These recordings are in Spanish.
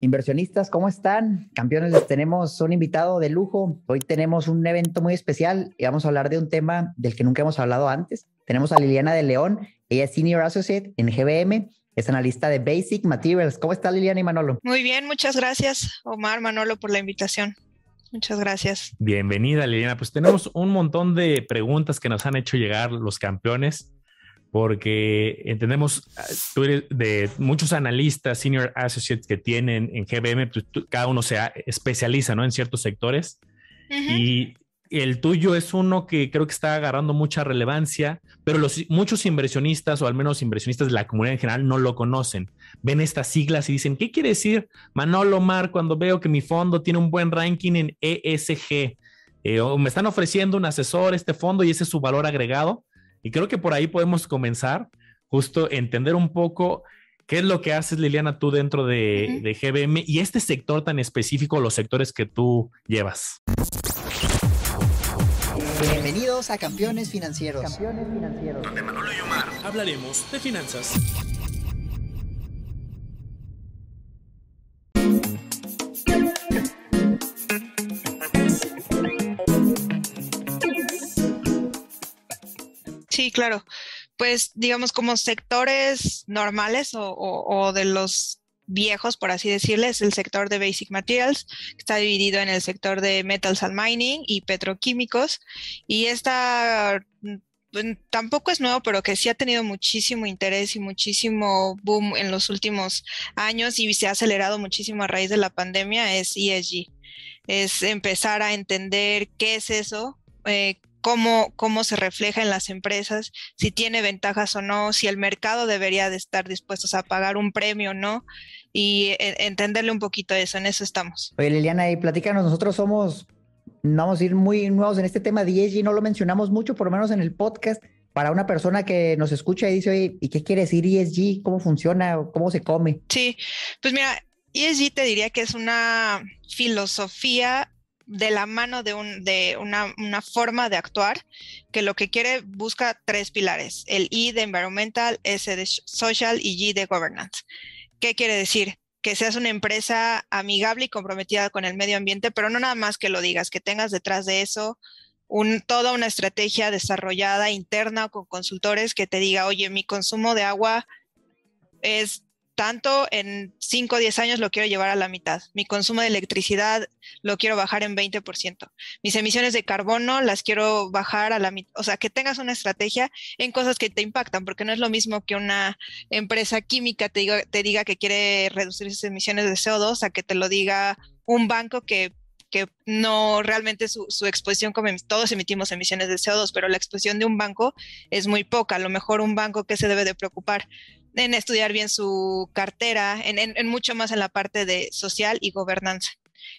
Inversionistas, ¿cómo están? Campeones, les tenemos un invitado de lujo. Hoy tenemos un evento muy especial y vamos a hablar de un tema del que nunca hemos hablado antes. Tenemos a Liliana de León, ella es Senior Associate en GBM, es analista de Basic Materials. ¿Cómo está Liliana y Manolo? Muy bien, muchas gracias, Omar, Manolo, por la invitación. Muchas gracias. Bienvenida, Liliana. Pues tenemos un montón de preguntas que nos han hecho llegar los campeones porque entendemos, ah, tú eres de muchos analistas, senior associates que tienen en GBM, pues, cada uno se especializa ¿no? en ciertos sectores y el tuyo es uno que creo que está agarrando mucha relevancia, pero los, muchos inversionistas o al menos inversionistas de la comunidad en general no lo conocen. Ven estas siglas y dicen, ¿qué quiere decir Manolo Mar cuando veo que mi fondo tiene un buen ranking en ESG? Eh, o me están ofreciendo un asesor este fondo y ese es su valor agregado. Y creo que por ahí podemos comenzar, justo entender un poco qué es lo que haces, Liliana, tú dentro de, de GBM y este sector tan específico, los sectores que tú llevas. Bienvenidos a Campeones Financieros. Campeones Financieros. Donde Manolo y Omar hablaremos de finanzas. Sí, claro. Pues digamos como sectores normales o, de los viejos, por así decirles, el sector de Basic Materials, está dividido en el sector de Metals and Mining y petroquímicos. Y esta mm, tampoco es nuevo, pero que sí ha tenido muchísimo interés y muchísimo boom en los últimos años y se ha acelerado muchísimo a raíz de la pandemia, es ESG. Es empezar a entender qué es eso, eh, cómo, cómo se refleja en las empresas, si tiene ventajas o no, si el mercado debería de estar dispuestos a pagar un premio o no, y e, entenderle un poquito eso, en eso estamos. Oye, Liliana, y platícanos, nosotros somos, vamos a ir muy nuevos en este tema de ESG, no lo mencionamos mucho, por lo menos en el podcast, para una persona que nos escucha y dice, oye, ¿y qué quiere decir ESG? ¿Cómo funciona? ¿Cómo se come? Sí, pues mira, ESG te diría que es una filosofía de la mano de, un, de una, una, forma de actuar que lo que quiere busca tres pilares, el I de environmental, S de social y G de governance. ¿Qué quiere decir? Que seas una empresa amigable y comprometida con el medio ambiente, pero no nada más que lo digas, que tengas detrás de eso un, toda una estrategia desarrollada interna con consultores que te diga, oye, mi consumo de agua es tanto en 5 o 10 años lo quiero llevar a la mitad. Mi consumo de electricidad lo quiero bajar en 20%. Mis emisiones de carbono las quiero bajar a la mitad. O sea, que tengas una estrategia en cosas que te impactan, porque no es lo mismo que una empresa química te diga, que quiere reducir sus emisiones de CO2 a que te lo diga un banco que que no realmente su, su, exposición, como todos emitimos emisiones de CO2, pero la exposición de un banco es muy poca. A lo mejor un banco que se debe de preocupar en estudiar bien su cartera, en, mucho más en la parte de social y gobernanza.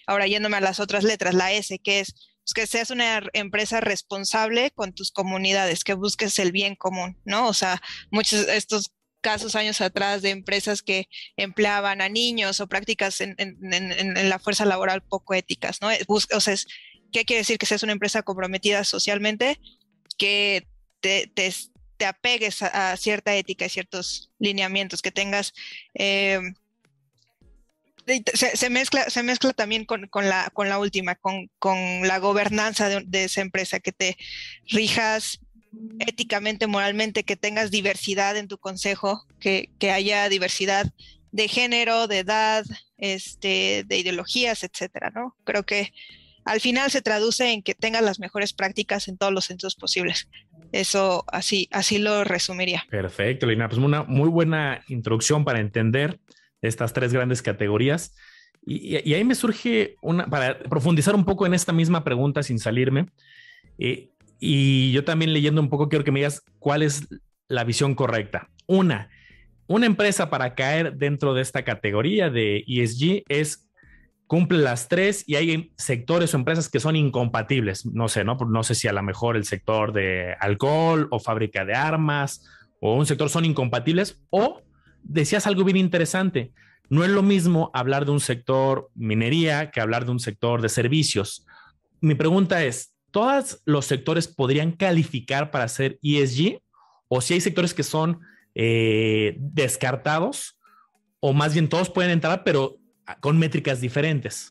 Ahora yéndome a las otras letras, la S, que es pues, que seas una empresa responsable con tus comunidades, que busques el bien común, ¿no? O sea, muchos de estos casos años atrás de empresas que empleaban a niños o prácticas en, la fuerza laboral poco éticas, ¿no? o sea, ¿qué quiere decir que seas una empresa comprometida socialmente? Que te, te, te apegues a, cierta ética y ciertos lineamientos, que tengas... Eh, se, mezcla, se mezcla también con, la, con la última, con, la gobernanza de, esa empresa, que te rijas éticamente, moralmente, que tengas diversidad en tu consejo, que, haya diversidad de género, de edad, este, de ideologías, etcétera, ¿no? Creo que al final se traduce en que tengas las mejores prácticas en todos los sentidos posibles. Eso así, así lo resumiría. Perfecto, Lina. Pues una muy buena introducción para entender estas tres grandes categorías. Y, ahí me surge una, para profundizar un poco en esta misma pregunta sin salirme. Eh, y yo también leyendo un poco quiero que me digas cuál es la visión correcta. Una, una empresa para caer dentro de esta categoría de ESG es cumple las tres y hay sectores o empresas que son incompatibles. No sé, ¿no? No sé si a lo mejor el sector de alcohol o fábrica de armas o un sector son incompatibles o decías algo bien interesante. No es lo mismo hablar de un sector minería que hablar de un sector de servicios. Mi pregunta es, ¿todos los sectores podrían calificar para ser ESG? ¿O si hay sectores que son eh, descartados? ¿O más bien todos pueden entrar, pero con métricas diferentes.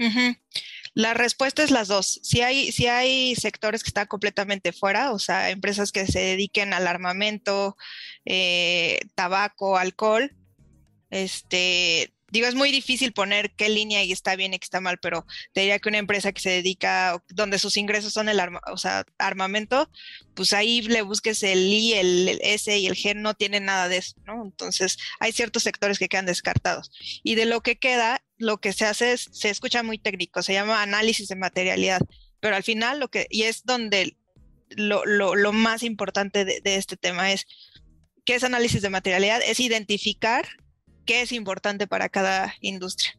La respuesta es las dos. Si hay, si hay sectores que están completamente fuera, o sea, empresas que se dediquen al armamento, eh, tabaco, alcohol, este, digo, es muy difícil poner qué línea y está bien y qué está mal, pero te diría que una empresa que se dedica, donde sus ingresos son el o sea, armamento, pues ahí le busques el I, el, S y el G, no tiene nada de eso, ¿no? Entonces, hay ciertos sectores que quedan descartados. Y de lo que queda, lo que se hace es, se escucha muy técnico, se llama análisis de materialidad, pero al final lo que, y es donde lo, lo, más importante de, de este tema es, ¿qué es análisis de materialidad? Es identificar qué es importante para cada industria.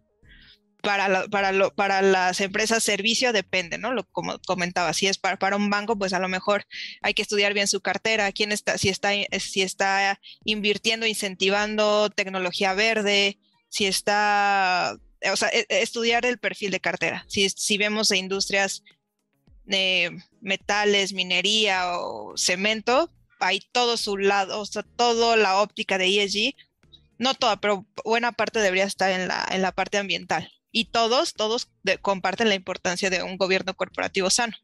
Para, para, para las empresas servicio depende, ¿no? Lo, como comentaba, si es para, para un banco, pues a lo mejor hay que estudiar bien su cartera, quién está, si está, si está invirtiendo, incentivando tecnología verde, si está, o sea, e, estudiar el perfil de cartera. Si, si vemos industrias de metales, minería o cemento, hay todo su lado, o sea, toda la óptica de ESG no toda, pero buena parte debería estar en la, en la parte ambiental. Y todos, todos comparten la importancia de un gobierno corporativo sano.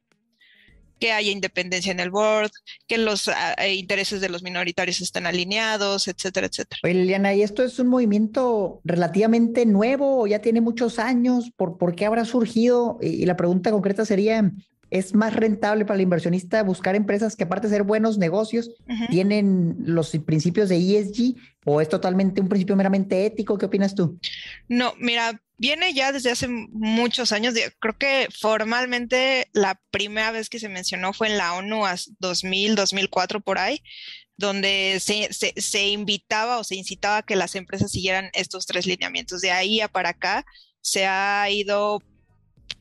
Que haya independencia en el board, que los ah, eh, intereses de los minoritarios estén alineados, etcétera, etcétera. Oye, Liliana, ¿y esto es un movimiento relativamente nuevo ya tiene muchos años? ¿Por, por qué habrá surgido? Y la pregunta concreta sería, es más rentable para el inversionista buscar empresas que aparte de ser buenos negocios, tienen los principios de ESG o es totalmente un principio meramente ético? ¿Qué opinas tú? No, mira, viene ya desde hace muchos años. Creo que formalmente la primera vez que se mencionó fue en la ONU 2000, 2004 por ahí donde se, se, invitaba o se incitaba a que las empresas siguieran estos tres lineamientos. De ahí a para acá se ha ido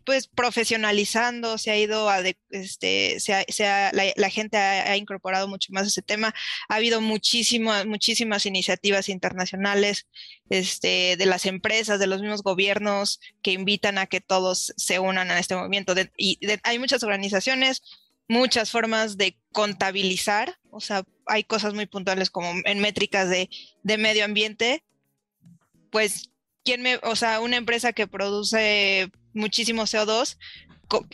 pues profesionalizando, se ha ido a, este, se la, gente ha, incorporado mucho más ese tema. Ha habido muchísimas, muchísimas iniciativas internacionales este, de las empresas, de los mismos gobiernos que invitan a que todos se unan a este movimiento. y hay muchas organizaciones, muchas formas de contabilizar, o sea, hay cosas muy puntuales como en métricas de, de medio ambiente, pues ¿quién me, o sea, una empresa que produce muchísimo CO2,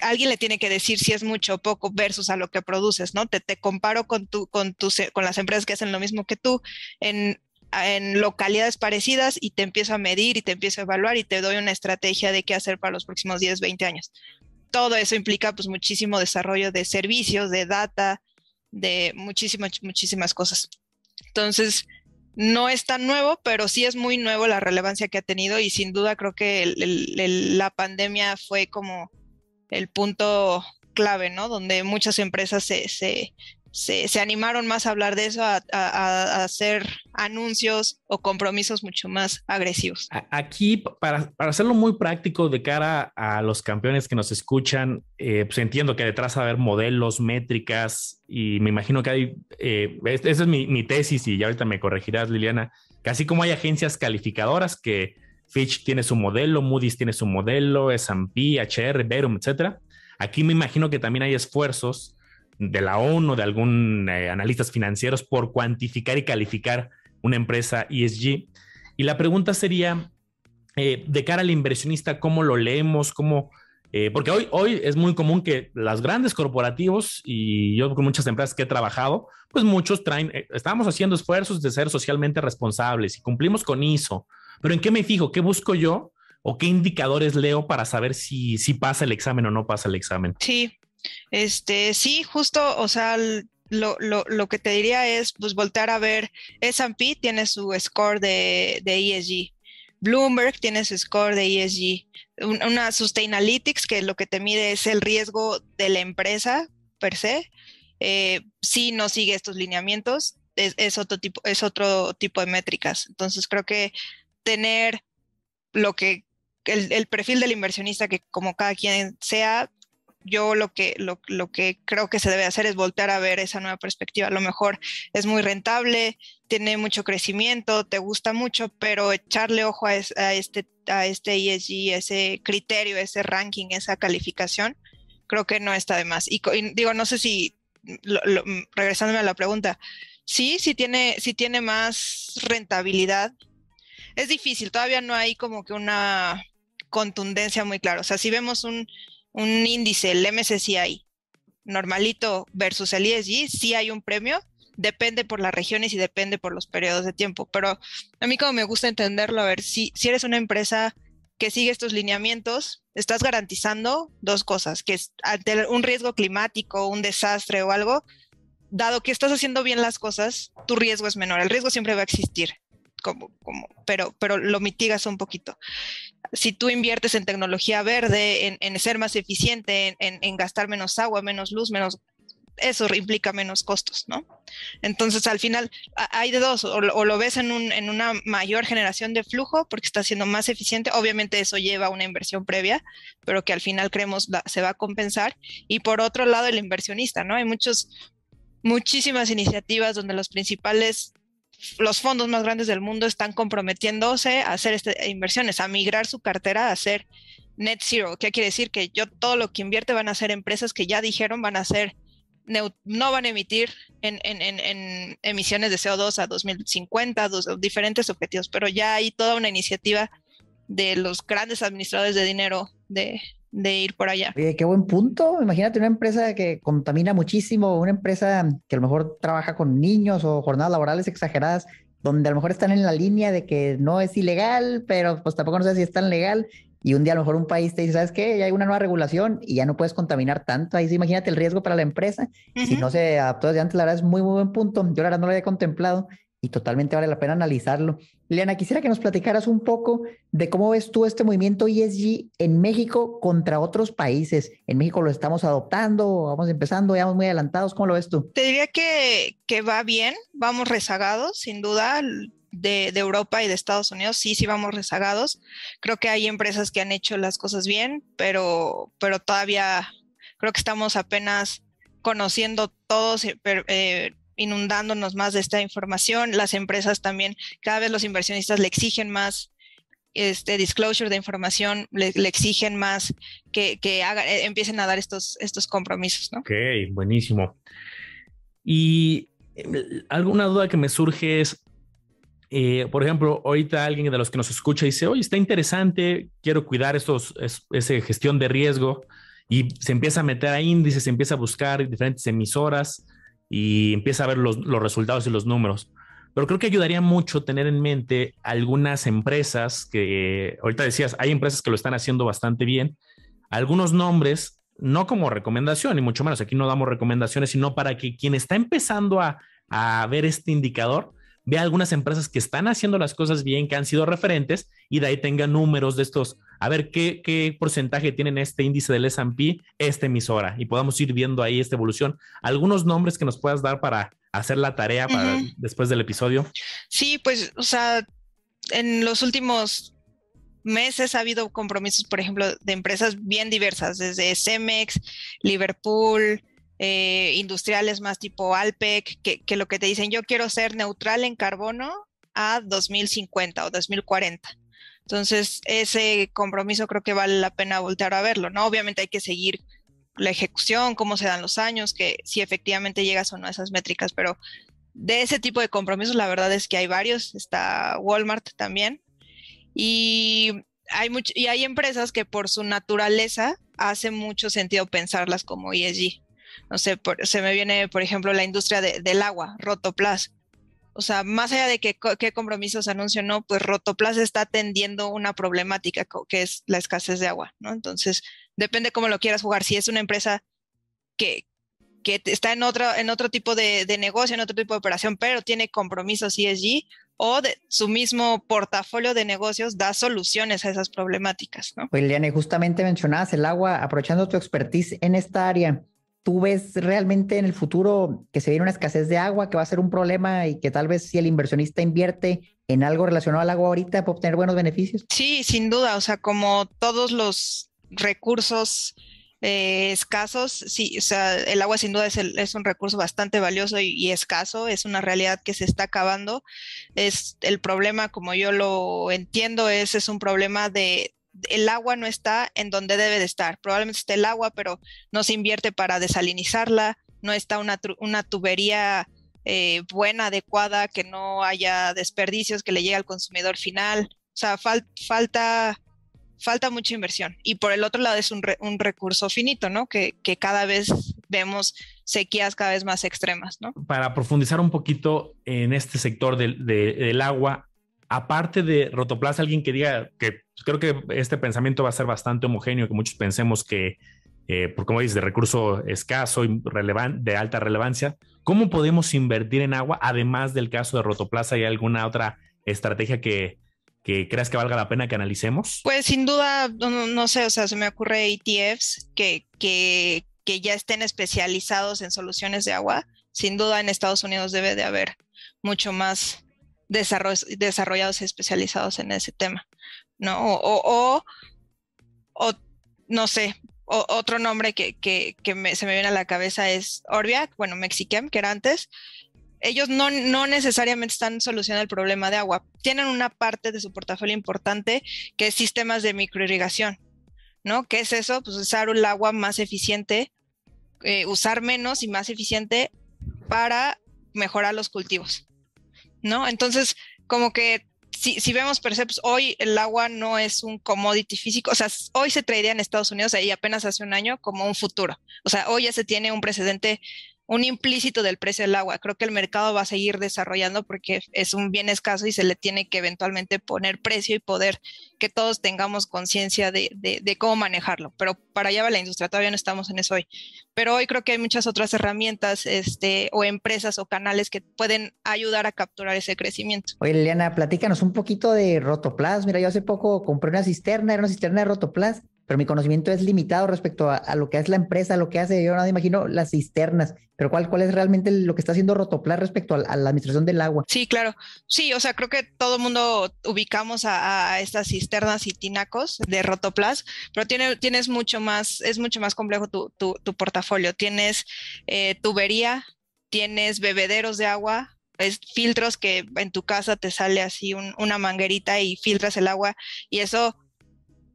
alguien le tiene que decir si es mucho o poco versus a lo que produces, ¿no? Te, te comparo con, tu, con, tu, con las empresas que hacen lo mismo que tú en, en localidades parecidas y te empiezo a medir y te empiezo a evaluar y te doy una estrategia de qué hacer para los próximos 10, 20 años. Todo eso implica pues muchísimo desarrollo de servicios, de data, de muchísimas, muchísimas cosas. Entonces, no es tan nuevo, pero sí es muy nuevo la relevancia que ha tenido y sin duda creo que la pandemia fue como el punto clave, ¿no? Donde muchas empresas se, se, animaron más a hablar de eso, a, hacer anuncios o compromisos mucho más agresivos. Aquí, para, hacerlo muy práctico de cara a los campeones que nos escuchan, eh, pues entiendo que detrás va a haber modelos, métricas, y me imagino que hay, eh, esa es mi, mi, tesis, y ya ahorita me corregirás, Liliana, que así como hay agencias calificadoras que Fitch tiene su modelo, Moody's tiene su modelo, S&P, HR, Verum, etcétera, aquí me imagino que también hay esfuerzos de la ONU, de algún eh, analistas financieros por cuantificar y calificar una empresa ESG. Y la pregunta sería, eh, de cara al inversionista, ¿cómo lo leemos? ¿Cómo, eh, porque hoy, hoy es muy común que las grandes corporativos y yo con muchas empresas que he trabajado, pues muchos traen, estamos haciendo esfuerzos de ser socialmente responsables y cumplimos con ISO. Pero ¿en qué me fijo? ¿Qué busco yo? ¿O qué indicadores leo para saber si, si pasa el examen o no pasa el examen? Sí, este, sí, justo, o sea, lo, lo, lo, que te diría es, pues, voltear a ver, S&P tiene su score de, de, ESG, Bloomberg tiene su score de ESG, una Sustainalytics que lo que te mide es el riesgo de la empresa per se, eh, si no sigue estos lineamientos, es, otro tipo, es otro tipo de métricas. Entonces, creo que tener lo que el, el, perfil del inversionista que como cada quien sea, yo lo que, lo, que creo que se debe hacer es voltear a ver esa nueva perspectiva. A lo mejor es muy rentable, tiene mucho crecimiento, te gusta mucho, pero echarle ojo a, este, a este ESG, ese criterio, ese ranking, esa calificación, creo que no está de más. Y, digo, no sé si, regresándome a la pregunta, sí, sí tiene, sí tiene más rentabilidad. Es difícil, todavía no hay como que una contundencia muy clara. O sea, si vemos un, un índice, el MSCI, normalito versus el ESG, sí hay un premio, depende por las regiones y depende por los periodos de tiempo. Pero a mí como me gusta entenderlo, a ver, si, si eres una empresa que sigue estos lineamientos, estás garantizando dos cosas, que es ante un riesgo climático, un desastre o algo, dado que estás haciendo bien las cosas, tu riesgo es menor. El riesgo siempre va a existir, como, como, pero, pero lo mitigas un poquito. Si tú inviertes en tecnología verde, en, ser más eficiente, en, en, gastar menos agua, menos luz, menos eso implica menos costos, ¿no? Entonces, al final, hay de dos, o, lo ves en, un, en, una mayor generación de flujo porque está siendo más eficiente, obviamente eso lleva a una inversión previa, pero que al final creemos se va a compensar, y por otro lado, el inversionista, ¿no? Hay muchos, muchísimas iniciativas donde los principales los fondos más grandes del mundo están comprometiéndose a hacer este, inversiones, a migrar su cartera a hacer net zero. ¿Qué quiere decir? Que yo todo lo que invierte van a ser empresas que ya dijeron van a ser no van a emitir en, emisiones de CO2 a 2050, diferentes objetivos, pero ya hay toda una iniciativa de los grandes administradores de dinero de, ir por allá. Oye, qué buen punto. Imagínate una empresa que contamina muchísimo, una empresa que a lo mejor trabaja con niños o jornadas laborales exageradas, donde a lo mejor están en la línea de que no es ilegal, pero pues tampoco no sé si es tan legal y un día a lo mejor un país te dice, ¿sabes qué? Ya hay una nueva regulación y ya no puedes contaminar tanto. Ahí sí, imagínate el riesgo para la empresa. Si no se adaptó desde antes, la verdad es muy, muy buen punto. Yo la verdad no lo había contemplado y totalmente vale la pena analizarlo. Liliana, quisiera que nos platicaras un poco de cómo ves tú este movimiento ESG en México contra otros países. En México lo estamos adoptando, vamos empezando, ya vamos muy adelantados. ¿Cómo lo ves tú? Te diría que, que va bien, vamos rezagados, sin duda de, Europa y de Estados Unidos, sí, sí vamos rezagados. Creo que hay empresas que han hecho las cosas bien, pero, pero todavía creo que estamos apenas conociendo todos, eh, eh, inundándonos más de esta información. Las empresas también, cada vez los inversionistas le exigen más este disclosure de información, le, exigen más que, que eh, empiecen a dar estos, estos compromisos, ¿no? Ok, buenísimo. Y alguna duda que me surge es, eh, por ejemplo, ahorita alguien de los que nos escucha dice, oye, está interesante, quiero cuidar estos, esa gestión de riesgo y se empieza a meter a índices, se empieza a buscar diferentes emisoras y empieza a ver los, los resultados y los números. Pero creo que ayudaría mucho tener en mente algunas empresas que, ahorita decías, hay empresas que lo están haciendo bastante bien, algunos nombres, no como recomendación, y mucho menos, aquí no damos recomendaciones, sino para que quien está empezando a, a ver este indicador, ve algunas empresas que están haciendo las cosas bien, que han sido referentes y de ahí tenga números de estos, a ver qué, qué porcentaje tienen este índice del S&P, esta emisora y podamos ir viendo ahí esta evolución. Algunos nombres que nos puedas dar para hacer la tarea para después del episodio. Sí, pues, o sea, en los últimos meses ha habido compromisos, por ejemplo, de empresas bien diversas, desde Cemex, Liverpool, eh, industriales más tipo Alpec, que, lo que te dicen, yo quiero ser neutral en carbono a 2050 o 2040. Entonces, ese compromiso creo que vale la pena voltear a verlo, ¿no? Obviamente hay que seguir la ejecución, cómo se dan los años, que si efectivamente llegas o no a esas métricas, pero de ese tipo de compromisos, la verdad es que hay varios, está Walmart también, y hay, y hay empresas que por su naturaleza hace mucho sentido pensarlas como ESG no sé, se me viene, por ejemplo, la industria del agua, Rotoplas. O sea, más allá de que, qué compromisos anuncio no, pues Rotoplas está atendiendo una problemática que es la escasez de agua, ¿no? Entonces, depende cómo lo quieras jugar. Si es una empresa que, que está en otro, en otro tipo de, negocio, en otro tipo de operación, pero tiene compromisos ESG, o de su mismo portafolio de negocios da soluciones a esas problemáticas, ¿no? Pues, Liliane, justamente mencionabas el agua, aprovechando tu expertise en esta área, ¿Tú ves realmente en el futuro que se viene una escasez de agua, que va a ser un problema y que tal vez si el inversionista invierte en algo relacionado al agua ahorita puede obtener buenos beneficios? Sí, sin duda. O sea, como todos los recursos eh, escasos, sí, o sea, el agua sin duda es, un recurso bastante valioso y, escaso, es una realidad que se está acabando. Es el problema, como yo lo entiendo, es un problema de, el agua no está en donde debe de estar. Probablemente esté el agua, pero no se invierte para desalinizarla, no está una, una tubería eh, buena, adecuada, que no haya desperdicios, que le llegue al consumidor final. O sea, falta, falta mucha inversión. Y por el otro lado es un, recurso finito, ¿no? Que, cada vez vemos sequías cada vez más extremas, ¿no? Para profundizar un poquito en este sector del, agua, aparte de Rotoplas, alguien que diga que creo que este pensamiento va a ser bastante homogéneo, que muchos pensemos que, eh, por como dices, de recurso escaso y de alta relevancia, ¿cómo podemos invertir en agua además del caso de Rotoplaza? ¿Hay alguna otra estrategia que, creas que valga la pena que analicemos? Pues sin duda, no, sé, o sea, se me ocurre ETFs que, que ya estén especializados en soluciones de agua. Sin duda en Estados Unidos debe de haber mucho más desarrollados y especializados en ese tema, ¿no? O, no sé, otro nombre que, que, se me viene a la cabeza es Orbiac, bueno, Mexichem, que era antes, ellos no, no necesariamente están solucionando el problema de agua. Tienen una parte de su portafolio importante que es sistemas de microirrigación, ¿no? ¿Qué es eso? Pues usar el agua más eficiente, eh, usar menos y más eficiente para mejorar los cultivos, ¿no? Entonces, como que si, si vemos perceptos, hoy el agua no es un commodity físico, o sea, hoy se tradea en Estados Unidos y apenas hace un año como un futuro. O sea, hoy ya se tiene un precedente un implícito del precio del agua. Creo que el mercado va a seguir desarrollando porque es un bien escaso y se le tiene que eventualmente poner precio y poder que todos tengamos conciencia de, cómo manejarlo. Pero para allá va la industria, todavía no estamos en eso hoy. Pero hoy creo que hay muchas otras herramientas este, o empresas o canales que pueden ayudar a capturar ese crecimiento. Oye, Liliana, platícanos un poquito de Rotoplas. Mira, yo hace poco compré una cisterna, era una cisterna de Rotoplas pero mi conocimiento es limitado respecto a, lo que es la empresa, lo que hace. Yo no imagino las cisternas, pero ¿cuál, cuál es realmente lo que está haciendo Rotoplas respecto a, la administración del agua? Sí, claro. Sí, o sea, creo que todo el mundo ubicamos a, estas cisternas y tinacos de Rotoplas, pero tiene, tienes mucho más, es mucho más complejo tu, tu, portafolio. Tienes eh, tubería, tienes bebederos de agua, es filtros que en tu casa te sale así una manguerita y filtras el agua y eso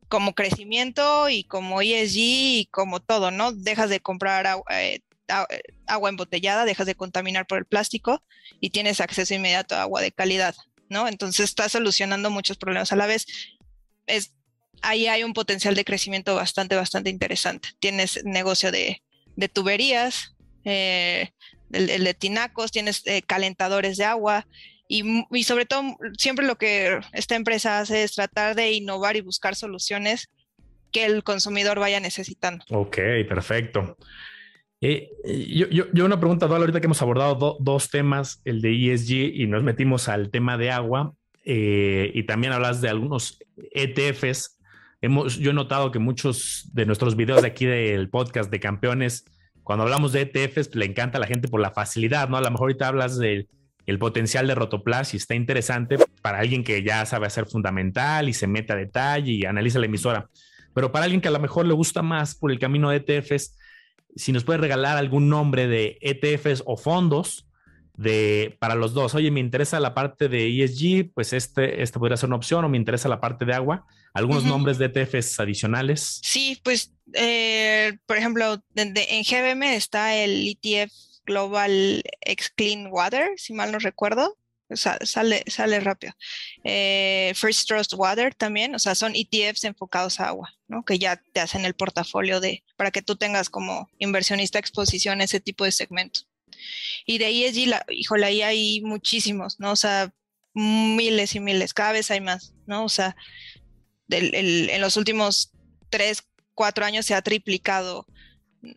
como crecimiento y como ESG y como todo, ¿no? Dejas de comprar eh, eh, agua, embotellada, dejas de contaminar por el plástico y tienes acceso inmediato a agua de calidad, ¿no? Entonces estás solucionando muchos problemas a la vez. Es, ahí hay un potencial de crecimiento bastante, bastante interesante. Tienes negocio de, tuberías, eh, de tinacos, tienes calentadores de agua, y, sobre todo, siempre lo que esta empresa hace es tratar de innovar y buscar soluciones que el consumidor vaya necesitando. Ok, perfecto. Eh, yo, yo, una pregunta, ahorita que hemos abordado dos temas, el de ESG y nos metimos al tema de agua, eh, y también hablas de algunos ETFs. Hemos, yo he notado que muchos de nuestros videos de aquí del podcast de campeones, cuando hablamos de ETFs, le encanta a la gente por la facilidad, ¿no? A lo mejor ahorita hablas de el potencial de Rotoplas y está interesante para alguien que ya sabe hacer fundamental y se mete a detalle y analiza la emisora. Pero para alguien que a lo mejor le gusta más por el camino de ETFs, si nos puede regalar algún nombre de ETFs o fondos de, para los dos. Oye, me interesa la parte de ESG, pues este, este podría ser una opción, o me interesa la parte de agua. ¿Algunos nombres de ETFs adicionales? Sí, pues, eh, por ejemplo, en GBM está el ETF Global X Clean Water, si mal no recuerdo. sale, sale rápido. Eh, First Trust Water también, o sea, son ETFs enfocados a agua, ¿no? Que ya te hacen el portafolio de, para que tú tengas como inversionista exposición a ese tipo de segmentos. Y de ESG, la, híjole, ahí hay muchísimos, ¿no? O sea, miles y miles, cada vez hay más, ¿no? O sea, en los últimos tres, cuatro años se ha triplicado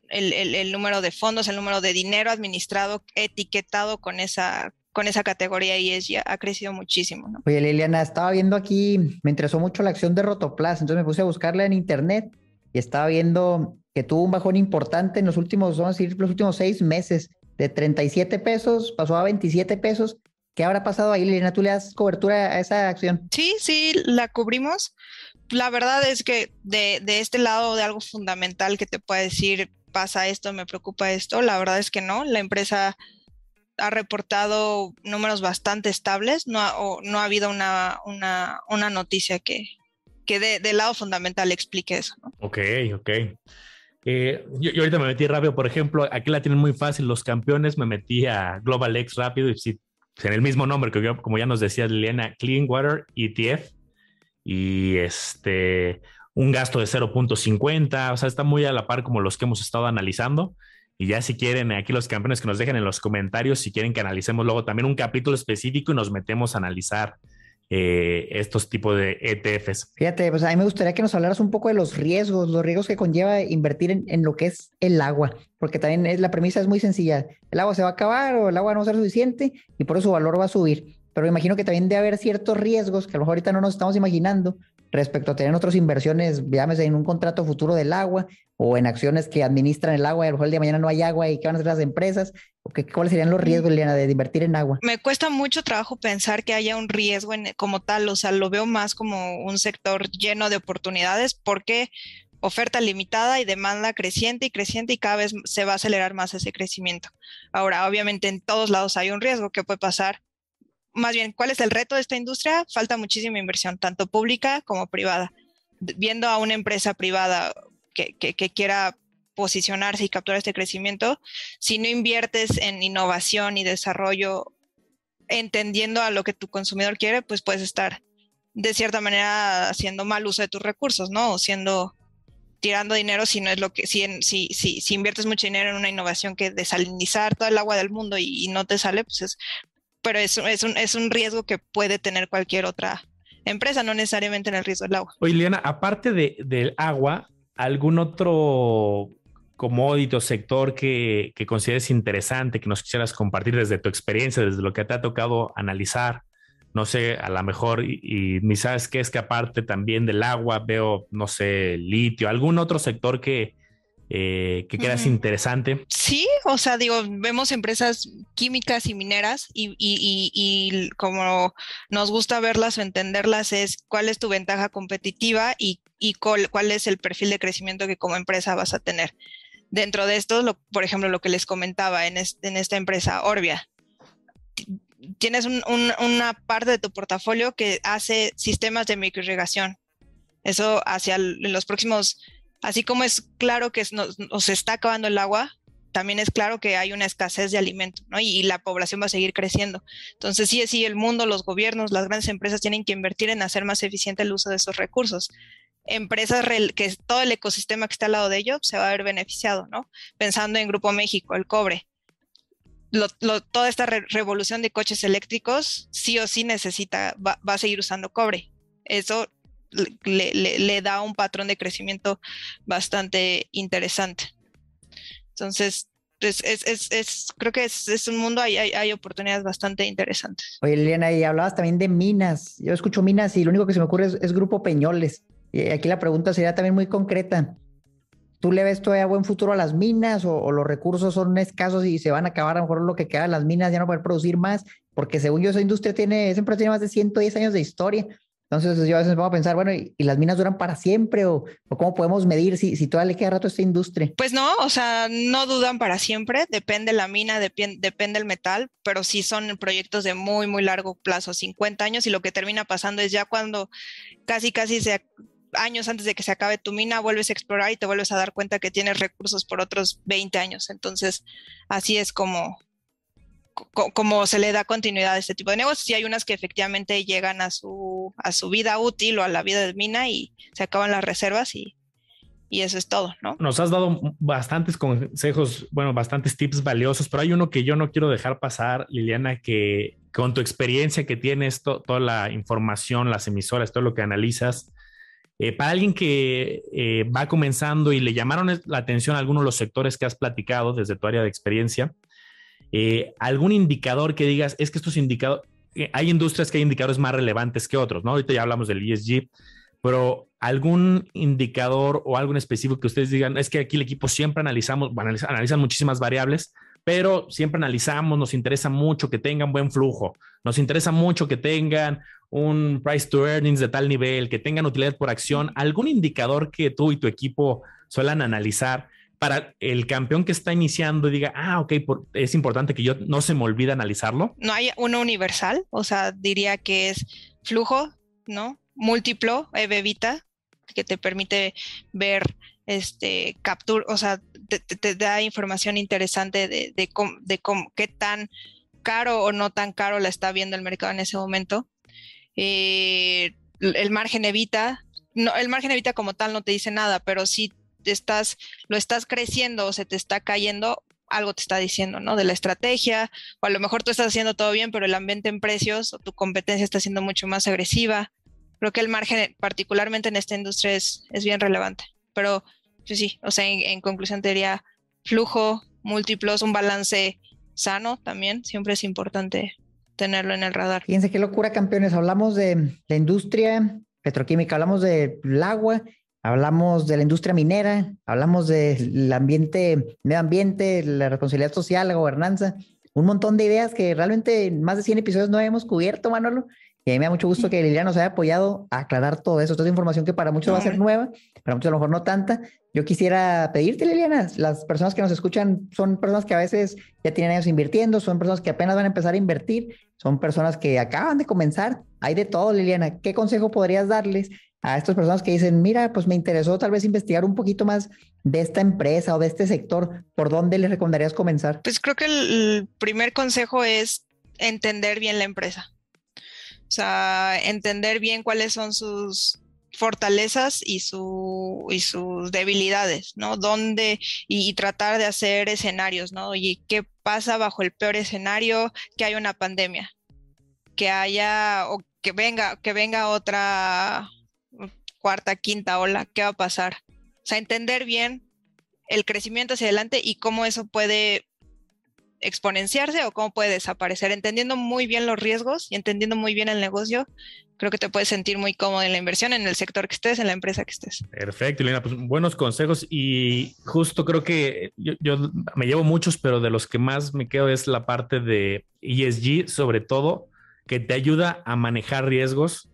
el, número de fondos, el número de dinero administrado, etiquetado con esa, con esa categoría y es, ya ha crecido muchísimo. ¿no? Oye, Liliana, estaba viendo aquí, me interesó mucho la acción de Rotoplas, entonces me puse a buscarla en internet y estaba viendo que tuvo un bajón importante en los últimos, vamos a decir, los últimos seis meses, de 37 pesos pasó a 27 pesos. ¿Qué habrá pasado ahí, Liliana? ¿Tú le das cobertura a esa acción? Sí, sí, la cubrimos. La verdad es que de, de este lado de algo fundamental que te puede decir pasa esto, me preocupa esto. La verdad es que no. La empresa ha reportado números bastante estables. No ha, no ha habido una, una, una noticia que, que de, del lado fundamental explique eso. Ok, ok. Eh, yo, ahorita me metí rápido, por ejemplo, aquí la tienen muy fácil los campeones, me metí a Global X rápido y sí, en el mismo nombre que como ya nos decía Liliana, Clean Water ETF. Y este, un gasto de 0.50, o sea, está muy a la par como los que hemos estado analizando. Y ya si quieren, aquí los campeones que nos dejen en los comentarios, si quieren que analicemos luego también un capítulo específico y nos metemos a analizar eh, estos tipos de ETFs. Fíjate, pues a mí me gustaría que nos hablaras un poco de los riesgos, los riesgos que conlleva invertir en, lo que es el agua, porque también es, la premisa es muy sencilla. El agua se va a acabar o el agua no va a ser suficiente y por eso su valor va a subir. Pero me imagino que también debe haber ciertos riesgos que a lo mejor ahorita no nos estamos imaginando respecto a tener otras inversiones, llámese en un contrato futuro del agua o en acciones que administran el agua y a lo mejor el día de mañana no hay agua y qué van a hacer las empresas, o que, cuáles serían los riesgos, Liliana, de invertir en agua. Me cuesta mucho trabajo pensar que haya un riesgo en, como tal, o sea, lo veo más como un sector lleno de oportunidades porque oferta limitada y demanda creciente y creciente y cada vez se va a acelerar más ese crecimiento. Ahora, obviamente en todos lados hay un riesgo que puede pasar más bien, ¿cuál es el reto de esta industria? Falta muchísima inversión, tanto pública como privada. Viendo a una empresa privada que, quiera posicionarse y capturar este crecimiento, si no inviertes en innovación y desarrollo, entendiendo a lo que tu consumidor quiere, pues puedes estar de cierta manera haciendo mal uso de tus recursos, ¿no? O siendo tirando dinero si no es lo que, si, si, si, inviertes mucho dinero en una innovación que desalinizar todo el agua del mundo y, y no te sale, pues es pero es, es, un, es un riesgo que puede tener cualquier otra empresa, no necesariamente en el riesgo del agua. Oye, Liana, aparte de, del agua, ¿algún otro commodity o sector que, que, consideres interesante, que nos quisieras compartir desde tu experiencia, desde lo que te ha tocado analizar? No sé, a lo mejor, y, ni sabes qué es que aparte también del agua veo, no sé, litio, algún otro sector que, eh, que creas interesante. Sí, o sea, digo, vemos empresas químicas y mineras y, y, y, como nos gusta verlas o entenderlas es cuál es tu ventaja competitiva y, cuál, cuál, es el perfil de crecimiento que como empresa vas a tener. Dentro de esto, por ejemplo, lo que les comentaba en, en esta empresa, Orbia, tienes una parte de tu portafolio que hace sistemas de microirrigación. Eso hacia los próximos Así como es claro que nos, está acabando el agua, también es claro que hay una escasez de alimento, ¿no? Y, la población va a seguir creciendo. Entonces, sí, sí, el mundo, los gobiernos, las grandes empresas tienen que invertir en hacer más eficiente el uso de esos recursos. Empresas que todo el ecosistema que está al lado de ello se va a ver beneficiado, ¿no? Pensando en Grupo México, el cobre. toda esta revolución de coches eléctricos sí o sí necesita, va a seguir usando cobre. Eso le, da un patrón de crecimiento bastante interesante. Entonces, pues, es, creo que es, un mundo, hay, hay, oportunidades bastante interesantes. Oye, Liliana, y hablabas también de minas. Yo escucho minas y lo único que se me ocurre es, Grupo Peñoles. Y aquí la pregunta sería también muy concreta. ¿Tú le ves todavía buen futuro a las minas o, los recursos son escasos y se van a acabar a lo mejor lo que queda de las minas, ya no poder producir más? Porque según yo, esa industria tiene, esa empresa tiene más de 110 años de historia. Entonces yo a veces me pongo a pensar, bueno, ¿y, las minas duran para siempre? ¿O, cómo podemos medir si, si todavía le queda rato a esta industria? Pues no, o sea, no dudan para siempre, depende la mina, depende el metal, pero sí son proyectos de muy, muy largo plazo, 50 años, y lo que termina pasando es ya cuando casi, casi se años antes de que se acabe tu mina, vuelves a explorar y te vuelves a dar cuenta que tienes recursos por otros 20 años. Entonces, así es como, como se le da continuidad a este tipo de negocios y hay unas que efectivamente llegan a su, a su vida útil o a la vida de mina y se acaban las reservas y, y eso es todo, ¿no? Nos has dado bastantes consejos, bueno, bastantes tips valiosos, pero hay uno que yo no quiero dejar pasar, Liliana, que con tu experiencia que tienes, toda la información, las emisoras, todo lo que analizas, eh, para alguien que eh, va comenzando y le llamaron la atención a algunos de los sectores que has platicado desde tu área de experiencia, eh, algún indicador que digas, es que estos indicadores, hay industrias que hay indicadores más relevantes que otros, ¿no? Ahorita ya hablamos del ESG, pero algún indicador o algo específico que ustedes digan, es que aquí el equipo siempre analizamos, bueno, analizan muchísimas variables, pero siempre analizamos, nos interesa mucho que tengan buen flujo, nos interesa mucho que tengan un price to earnings de tal nivel, que tengan utilidad por acción, algún indicador que tú y tu equipo suelan analizar para el campeón que está iniciando diga, ah, ok, es importante que yo no se me olvide analizarlo? No hay uno universal, o sea, diría que es flujo, ¿no? Múltiplo, EBEVITA, que te permite ver este captura, o sea, te, da información interesante de, de, de qué tan caro o no tan caro la está viendo el mercado en ese momento. Eh, el margen evita no, el margen evita como tal no te dice nada, pero si estás, lo estás creciendo o se te está cayendo, algo te está diciendo, ¿no? De la estrategia, o a lo mejor tú estás haciendo todo bien, pero el ambiente en precios o tu competencia está siendo mucho más agresiva. Creo que el margen, particularmente en esta industria, es, es bien relevante. Pero pues sí, o sea, en, conclusión te diría flujo, múltiplos, un balance sano también, siempre es importante tenerlo en el radar. Fíjense qué locura, campeones. Hablamos de la industria petroquímica, hablamos del agua Hablamos de la industria minera, hablamos del ambiente, medio ambiente, la responsabilidad social, la gobernanza, un montón de ideas que realmente en más de 100 episodios no hemos cubierto, Manolo. Y a mí me da mucho gusto que Liliana nos haya apoyado a aclarar todo eso. Toda información que para muchos va a ser nueva, para muchos a lo mejor no tanta. Yo quisiera pedirte, Liliana, las personas que nos escuchan son personas que a veces ya tienen años invirtiendo, son personas que apenas van a empezar a invertir, son personas que acaban de comenzar. Hay de todo, Liliana. ¿Qué consejo podrías darles a estas personas que dicen, mira, pues me interesó tal vez investigar un poquito más de esta empresa o de este sector, ¿por dónde les recomendarías comenzar? Pues creo que el primer consejo es entender bien la empresa. O sea, entender bien cuáles son sus fortalezas y, su, y sus debilidades, ¿no? Dónde y, tratar de hacer escenarios, ¿no? Y qué pasa bajo el peor escenario, que haya una pandemia, que haya o que venga, que venga otra cuarta, quinta ola, ¿qué va a pasar? O sea, entender bien el crecimiento hacia adelante y cómo eso puede exponenciarse o cómo puede desaparecer. Entendiendo muy bien los riesgos y entendiendo muy bien el negocio, creo que te puedes sentir muy cómodo en la inversión, en el sector que estés, en la empresa que estés. Perfecto, Elena, pues buenos consejos y justo creo que yo, yo, me llevo muchos, pero de los que más me quedo es la parte de ESG, sobre todo, que te ayuda a manejar riesgos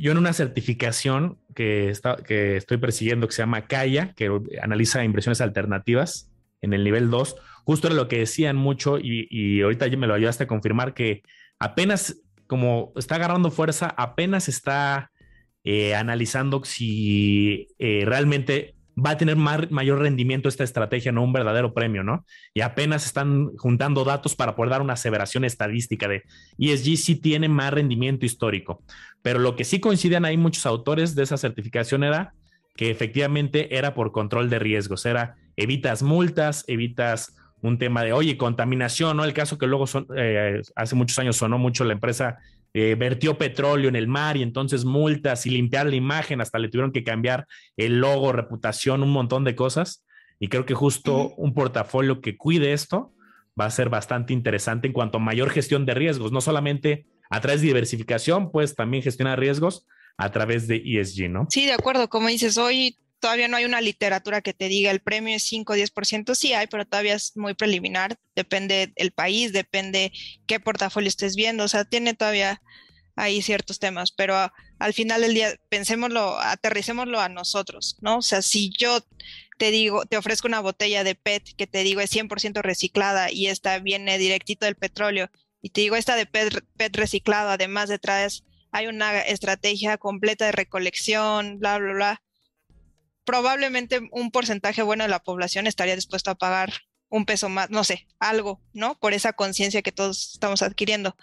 yo en una certificación que, estoy persiguiendo que se llama CAIA, que analiza inversiones alternativas en el nivel 2, justo era lo que decían mucho y, y ahorita me lo ayudaste a confirmar que apenas como está agarrando fuerza, apenas está eh, analizando si eh, realmente va a tener mayor rendimiento esta estrategia, no un verdadero premio, ¿no? Y apenas están juntando datos para poder dar una aseveración estadística de ESG sí tiene más rendimiento histórico. Pero lo que sí coinciden ahí muchos autores de esa certificación era que efectivamente era por control de riesgos, era evitas multas, evitas un tema de, oye, contaminación, ¿no? El caso que luego son, eh, hace muchos años sonó mucho la empresa eh, vertió petróleo en el mar y entonces multas y limpiar la imagen, hasta le tuvieron que cambiar el logo, reputación, un montón de cosas. Y creo que justo un portafolio que cuide esto va a ser bastante interesante en cuanto a mayor gestión de riesgos, no solamente a través de diversificación, pues también gestionar riesgos a través de ESG, ¿no? Sí, de acuerdo. Como dices, hoy todavía no hay una literatura que te diga el premio es 5 o 10%, sí hay, pero todavía es muy preliminar, depende el país, depende qué portafolio estés viendo, o sea, tiene todavía ahí ciertos temas, pero al final del día pensémoslo, aterricémoslo a nosotros, ¿no? O sea, si yo te digo, te ofrezco una botella de PET que te digo es 100% reciclada y esta viene directito del petróleo y te digo esta de PET, PET reciclado, además detrás hay una estrategia completa de recolección, bla, bla, bla probablemente un porcentaje bueno de la población estaría dispuesto a pagar un peso más, no sé, algo, ¿no? Por esa conciencia que todos estamos adquiriendo.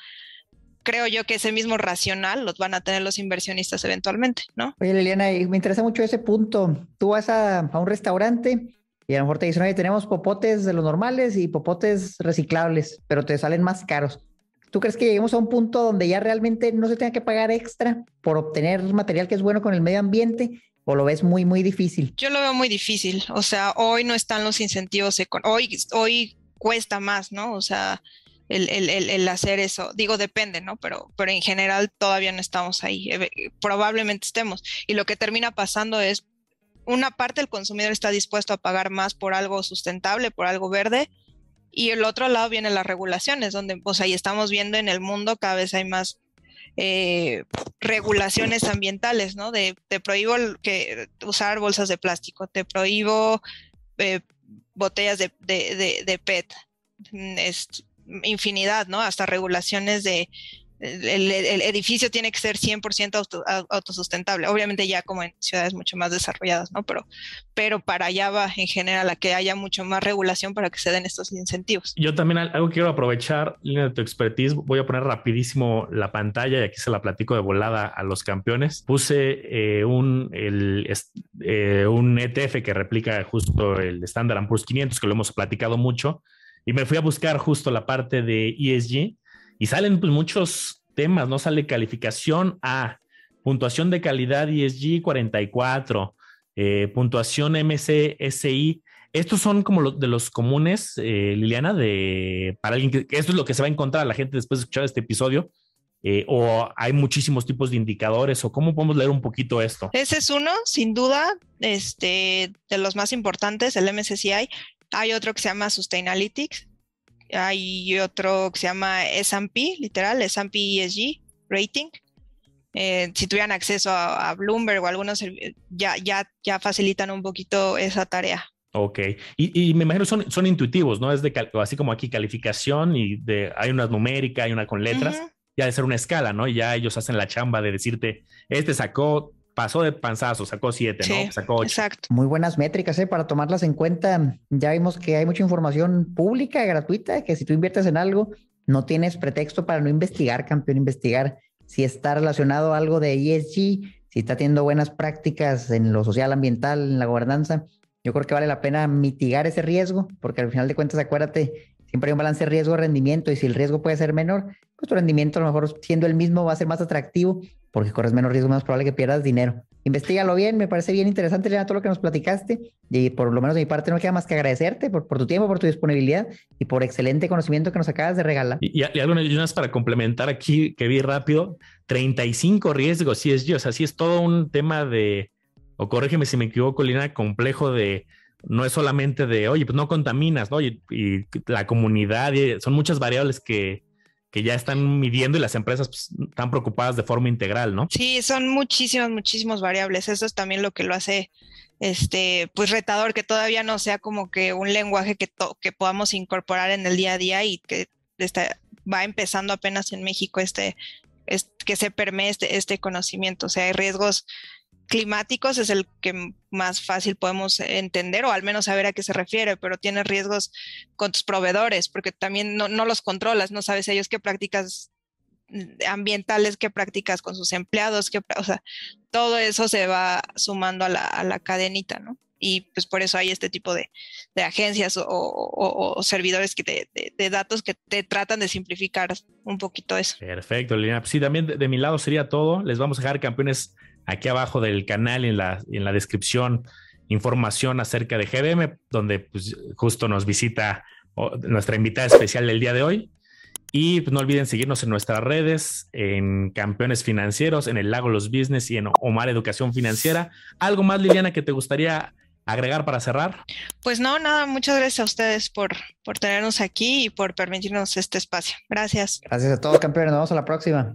Creo yo que ese mismo racional los van a tener los inversionistas eventualmente, ¿no? Oye, Liliana, me interesa mucho ese punto. Tú vas a, a un restaurante y a lo mejor te dicen, oye, tenemos popotes de los normales y popotes reciclables, pero te salen más caros. ¿Tú crees que lleguemos a un punto donde ya realmente no se tenga que pagar extra por obtener material que es bueno con el medio ambiente o lo ves muy, muy difícil? Yo lo veo muy difícil. O sea, hoy no están los incentivos, hoy, hoy cuesta más, ¿no? O sea, el, el, el, hacer eso. Digo, depende, ¿no? Pero, pero en general todavía no estamos ahí. Eh, probablemente estemos. Y lo que termina pasando es, una parte del consumidor está dispuesto a pagar más por algo sustentable, por algo verde, y el otro lado vienen las regulaciones, donde pues ahí estamos viendo en el mundo cada vez hay más eh, regulaciones ambientales, ¿no? De te prohíbo que, usar bolsas de plástico, te prohíbo eh, botellas de, de, de, PET, es infinidad, ¿no? Hasta regulaciones de, el, edificio tiene que ser 100% autosustentable. Obviamente ya como en ciudades mucho más desarrolladas, ¿no? Pero, pero para allá va en general a que haya mucho más regulación para que se den estos incentivos. Yo también algo quiero aprovechar, línea de tu expertise, voy a poner rapidísimo la pantalla y aquí se la platico de volada a los campeones. Puse eh, un, el, eh, un ETF que replica justo el Standard Poor's 500, que lo hemos platicado mucho, y me fui a buscar justo la parte de ESG y salen pues, muchos temas, ¿no? Sale calificación A, puntuación de calidad ESG 44, eh, puntuación MCSI. Estos son como los de los comunes, eh, Liliana, de para alguien que, esto es lo que se va a encontrar a la gente después de escuchar este episodio. Eh, o hay muchísimos tipos de indicadores o cómo podemos leer un poquito esto. Ese es uno, sin duda, este, de los más importantes, el MSCI. Hay otro que se llama Sustainalytics, hay otro que se llama S&P, literal, S&P ESG Rating. Eh, si tuvieran acceso a, Bloomberg o algunos, ya, ya, ya facilitan un poquito esa tarea. Ok, y, me imagino son, son intuitivos, ¿no? Es de así como aquí calificación y de hay una numérica, hay una con letras, ya de ser una escala, ¿no? Y ya ellos hacen la chamba de decirte, este sacó pasó de panzazo, sacó siete, ¿no? Sacó ocho. Exacto. Muy buenas métricas, ¿eh? Para tomarlas en cuenta. Ya vimos que hay mucha información pública, gratuita, que si tú inviertes en algo, no tienes pretexto para no investigar, campeón, investigar si está relacionado a algo de ESG, si está teniendo buenas prácticas en lo social, ambiental, en la gobernanza. Yo creo que vale la pena mitigar ese riesgo, porque al final de cuentas, acuérdate, siempre hay un balance riesgo-rendimiento y si el riesgo puede ser menor, pues tu rendimiento a lo mejor siendo el mismo va a ser más atractivo porque corres menos riesgo, menos probable que pierdas dinero. Investígalo bien, me parece bien interesante, Lena, todo lo que nos platicaste. Y por lo menos de mi parte no queda más que agradecerte por, tu tiempo, por tu disponibilidad y por excelente conocimiento que nos acabas de regalar. Y, y, algunas para complementar aquí, que vi rápido, 35 riesgos, sí es yo, o sea, sí es todo un tema de, o corrígeme si me equivoco, Lina, complejo de, no es solamente de, oye, pues no contaminas, ¿no? Y la comunidad, son muchas variables que, que ya están midiendo y las empresas pues, están preocupadas de forma integral, ¿no? Sí, son muchísimas, muchísimas variables. Eso es también lo que lo hace este, pues retador, que todavía no sea como que un lenguaje que, que podamos incorporar en el día a día y que está, va empezando apenas en México este, que se permee este, este conocimiento. O sea, hay riesgos climáticos es el que más fácil podemos entender o al menos saber a qué se refiere, pero tiene riesgos con tus proveedores porque también no, los controlas, no sabes ellos qué prácticas ambientales, qué prácticas con sus empleados, qué, o sea, todo eso se va sumando a la, a la cadenita, ¿no? Y pues por eso hay este tipo de, de agencias o, servidores que de, datos que te tratan de simplificar un poquito eso. Perfecto, Lina. Sí, también de, de mi lado sería todo. Les vamos a dejar campeones aquí abajo del canal en la, en la descripción información acerca de GBM, donde pues, justo nos visita nuestra invitada especial del día de hoy. Y pues, no olviden seguirnos en nuestras redes, en Campeones Financieros, en el Lago Los Business y en Omar Educación Financiera. ¿Algo más, Liliana, que te gustaría agregar para cerrar? Pues no, nada, muchas gracias a ustedes por, por tenernos aquí y por permitirnos este espacio. Gracias. Gracias a todos, campeones. Nos vemos a la próxima.